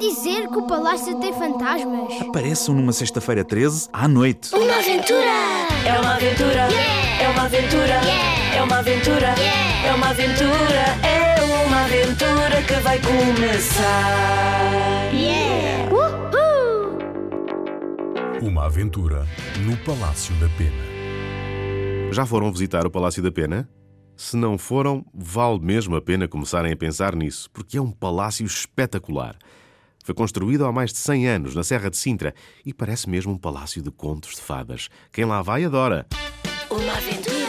dizer que o palácio tem fantasmas? Apareçam numa sexta-feira 13 à noite. Uma aventura! É uma aventura, é uma aventura, é uma aventura, é uma aventura, é uma aventura que vai começar. Uhul! Uma aventura no Palácio da Pena. Já foram visitar o Palácio da Pena? Se não foram, vale mesmo a pena começarem a pensar nisso, porque é um palácio espetacular. Foi construído há mais de 100 anos, na Serra de Sintra, e parece mesmo um palácio de contos de fadas. Quem lá vai adora. Uma aventura.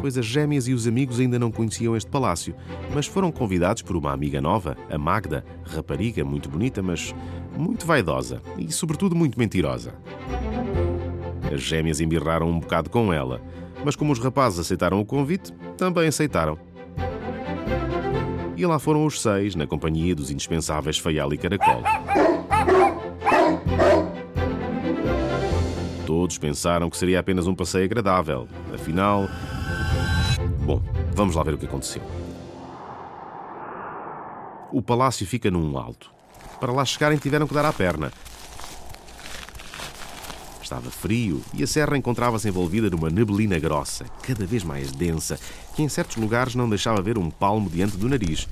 Pois as gêmeas e os amigos ainda não conheciam este palácio, mas foram convidados por uma amiga nova, a Magda, rapariga muito bonita, mas muito vaidosa e, sobretudo, muito mentirosa. As gêmeas embirraram um bocado com ela, mas como os rapazes aceitaram o convite, também aceitaram. E lá foram os seis, na companhia dos indispensáveis Feial e Caracol. Todos pensaram que seria apenas um passeio agradável. Afinal. Bom, vamos lá ver o que aconteceu. O palácio fica num alto. Para lá chegarem, tiveram que dar à perna. Estava frio e a serra encontrava-se envolvida numa neblina grossa, cada vez mais densa, que em certos lugares não deixava ver um palmo diante do nariz.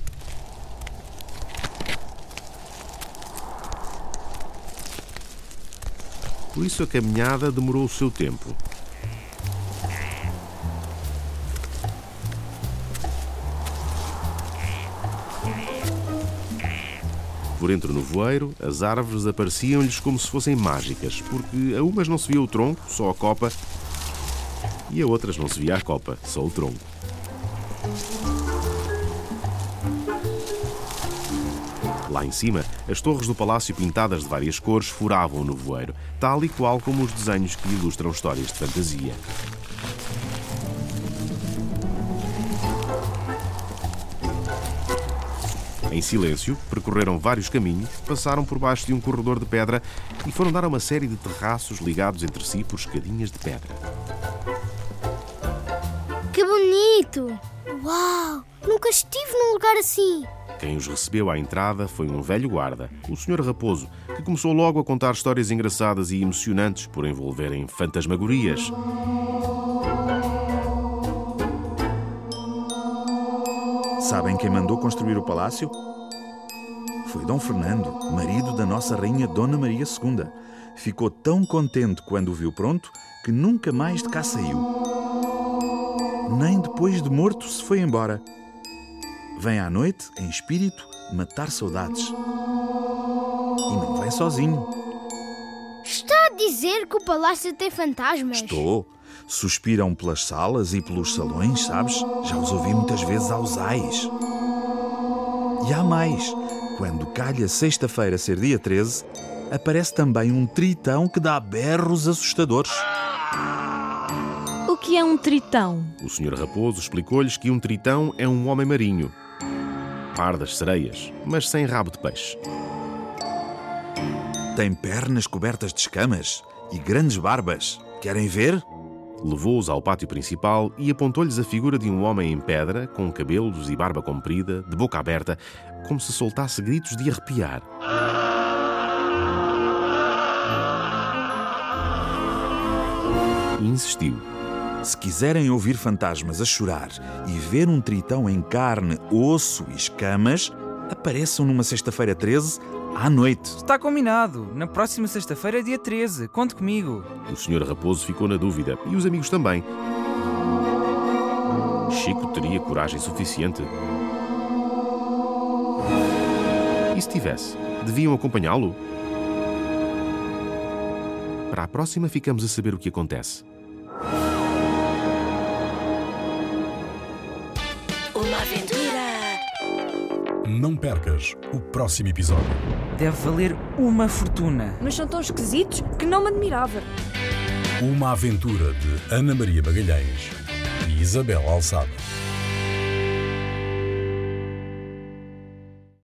Por isso a caminhada demorou o seu tempo. Por entre o nevoeiro, as árvores apareciam-lhes como se fossem mágicas, porque a umas não se via o tronco, só a copa, e a outras não se via a copa, só o tronco. Lá em cima, as torres do palácio pintadas de várias cores furavam o nevoeiro, tal e qual como os desenhos que ilustram histórias de fantasia. Em silêncio, percorreram vários caminhos, passaram por baixo de um corredor de pedra e foram dar a uma série de terraços ligados entre si por escadinhas de pedra. Que bonito! Uau! Nunca estive num lugar assim! Quem os recebeu à entrada foi um velho guarda, o Sr. Raposo, que começou logo a contar histórias engraçadas e emocionantes por envolverem fantasmagorias. Sabem quem mandou construir o palácio? Foi Dom Fernando, marido da nossa rainha Dona Maria II. Ficou tão contente quando o viu pronto que nunca mais de cá saiu. Nem depois de morto se foi embora. Vem à noite, em espírito, matar saudades. E não vem sozinho. Está a dizer que o palácio tem fantasmas? Estou. Suspiram pelas salas e pelos salões, sabes? Já os ouvi muitas vezes aos ais. E há mais. Quando calha sexta-feira ser dia 13, aparece também um tritão que dá berros assustadores. O que é um tritão? O Sr. Raposo explicou-lhes que um tritão é um homem marinho. Par das sereias, mas sem rabo de peixe. Tem pernas cobertas de escamas e grandes barbas. Querem ver? Levou-os ao pátio principal e apontou-lhes a figura de um homem em pedra, com cabelos e barba comprida, de boca aberta, como se soltasse gritos de arrepiar. E insistiu. Se quiserem ouvir fantasmas a chorar e ver um tritão em carne, osso e escamas, apareçam numa sexta-feira 13 à noite. Está combinado. Na próxima sexta-feira, dia 13. Conte comigo. O Sr. Raposo ficou na dúvida e os amigos também. Chico teria coragem suficiente? E se tivesse? Deviam acompanhá-lo? Para a próxima, ficamos a saber o que acontece. Uma aventura. Não percas o próximo episódio. Deve valer uma fortuna. Mas são tão esquisitos que não me admirava. Uma aventura de Ana Maria Magalhães e Isabel Alçada.